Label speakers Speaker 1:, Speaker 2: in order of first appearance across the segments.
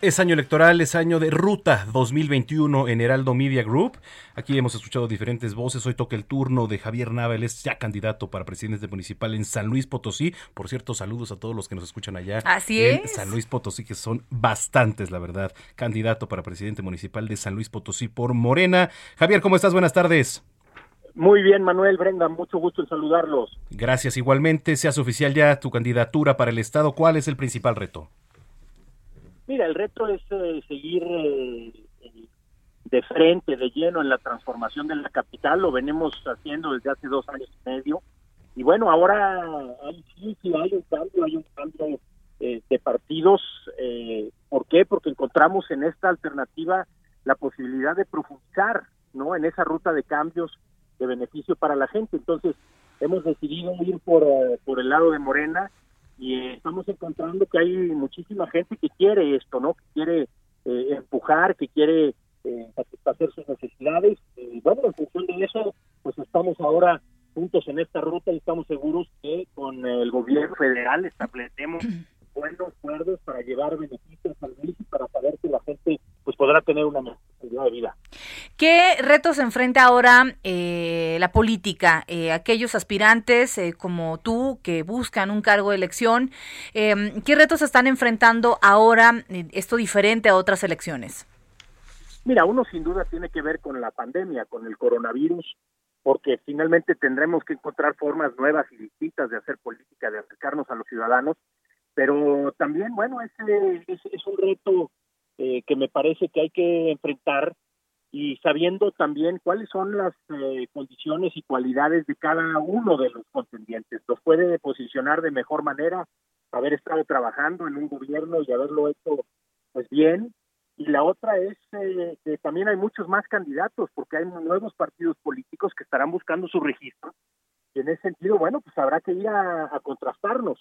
Speaker 1: Es año electoral, es año de Ruta 2021 en Heraldo Media Group. Aquí hemos escuchado diferentes voces. Hoy toca el turno de Javier Nava, él es ya candidato para presidente municipal en San Luis Potosí. Por cierto, saludos a todos los que nos escuchan allá.
Speaker 2: Así
Speaker 1: en
Speaker 2: es.
Speaker 1: San Luis Potosí, que son bastantes, la verdad. Candidato para presidente municipal de San Luis Potosí por Morena. Javier, ¿cómo estás? Buenas tardes.
Speaker 3: Muy bien, Manuel Brenda, mucho gusto en saludarlos.
Speaker 1: Gracias. Igualmente, seas oficial ya tu candidatura para el Estado. ¿Cuál es el principal reto?
Speaker 3: Mira, el reto es eh, seguir eh, de frente, de lleno en la transformación de la capital, lo venimos haciendo desde hace dos años y medio. Y bueno, ahora hay, sí, sí, hay un cambio, hay un cambio eh, de partidos. Eh, ¿Por qué? Porque encontramos en esta alternativa la posibilidad de profundizar, ¿no? En esa ruta de cambios de beneficio para la gente. Entonces, hemos decidido ir por, eh, por el lado de Morena y estamos encontrando que hay muchísima gente que quiere esto, ¿no? Que quiere eh, empujar, que quiere eh, satisfacer sus necesidades. Y bueno, en función de eso, pues estamos ahora juntos en esta ruta y estamos seguros que con el gobierno federal establecemos buenos acuerdos para llevar beneficios al país y para saber que la gente pues podrá tener una mejor calidad de vida.
Speaker 2: ¿Qué retos enfrenta ahora eh, la política? Eh, aquellos aspirantes eh, como tú que buscan un cargo de elección, eh, ¿qué retos están enfrentando ahora eh, esto diferente a otras elecciones?
Speaker 3: Mira, uno sin duda tiene que ver con la pandemia, con el coronavirus, porque finalmente tendremos que encontrar formas nuevas y distintas de hacer política, de acercarnos a los ciudadanos, pero también, bueno, es un reto eh, que me parece que hay que enfrentar y sabiendo también cuáles son las eh, condiciones y cualidades de cada uno de los contendientes. Los puede posicionar de mejor manera, haber estado trabajando en un gobierno y haberlo hecho pues bien. Y la otra es eh, que también hay muchos más candidatos, porque hay nuevos partidos políticos que estarán buscando su registro. Y en ese sentido, bueno, pues habrá que ir a, a contrastarnos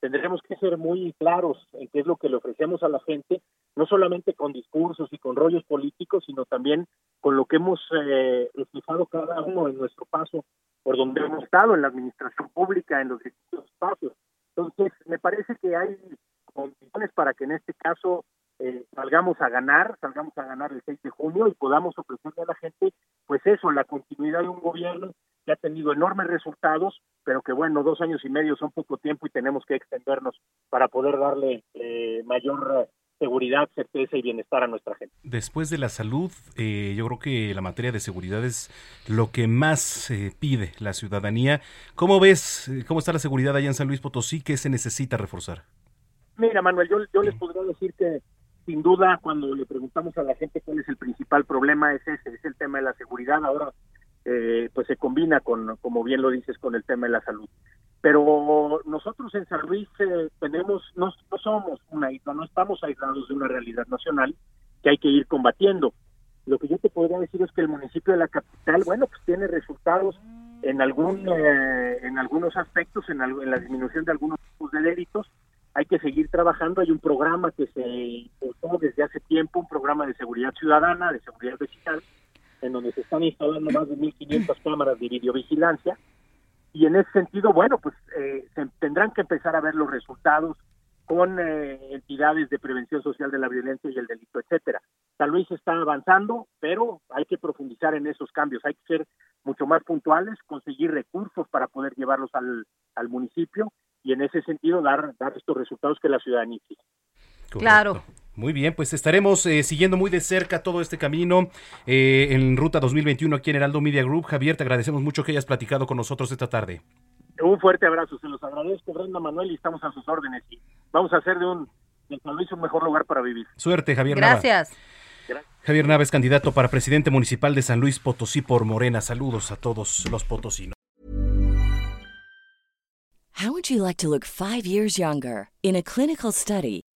Speaker 3: tendremos que ser muy claros en qué es lo que le ofrecemos a la gente, no solamente con discursos y con rollos políticos, sino también con lo que hemos eh, reflejado cada uno en nuestro paso por donde hemos estado en la administración pública, en los distintos espacios. Entonces, me parece que hay condiciones para que en este caso eh, salgamos a ganar, salgamos a ganar el 6 de junio y podamos ofrecerle a la gente, pues eso, la continuidad de un gobierno que ha tenido enormes resultados, pero que bueno, dos años y medio son poco tiempo y tenemos que extendernos para poder darle eh, mayor eh, seguridad, certeza y bienestar a nuestra gente.
Speaker 1: Después de la salud, eh, yo creo que la materia de seguridad es lo que más eh, pide la ciudadanía. ¿Cómo ves, eh, cómo está la seguridad allá en San Luis Potosí? ¿Qué se necesita reforzar?
Speaker 3: Mira, Manuel, yo, yo les podría decir que sin duda cuando le preguntamos a la gente cuál es el principal problema es ese, es el tema de la seguridad. Ahora eh, pues se combina con, como bien lo dices, con el tema de la salud. Pero nosotros en San Luis eh, tenemos, no, no somos una no estamos aislados de una realidad nacional que hay que ir combatiendo. Lo que yo te podría decir es que el municipio de la capital, bueno, pues tiene resultados en algún eh, en algunos aspectos, en, en la disminución de algunos tipos de delitos. Hay que seguir trabajando. Hay un programa que se impulsó desde hace tiempo, un programa de seguridad ciudadana, de seguridad vecinal, en donde se están instalando más de 1.500 cámaras de videovigilancia. Y en ese sentido, bueno, pues eh, se tendrán que empezar a ver los resultados con eh, entidades de prevención social de la violencia y el delito, etcétera. San Luis está avanzando, pero hay que profundizar en esos cambios, hay que ser mucho más puntuales, conseguir recursos para poder llevarlos al, al municipio y en ese sentido dar, dar estos resultados que la ciudadanía exige.
Speaker 2: Claro.
Speaker 1: Muy bien, pues estaremos eh, siguiendo muy de cerca todo este camino eh, en Ruta 2021 aquí en Heraldo Media Group. Javier, te agradecemos mucho que hayas platicado con nosotros esta tarde.
Speaker 3: Un fuerte abrazo, se los agradezco, Brenda Manuel, y estamos a sus órdenes. Y vamos a hacer de un de San Luis un mejor lugar para vivir.
Speaker 1: Suerte, Javier Nava.
Speaker 2: Gracias.
Speaker 1: Javier Nava es candidato para presidente municipal de San Luis Potosí por Morena. Saludos a todos los potosinos.
Speaker 4: How would you like to look five years younger? In a clinical study,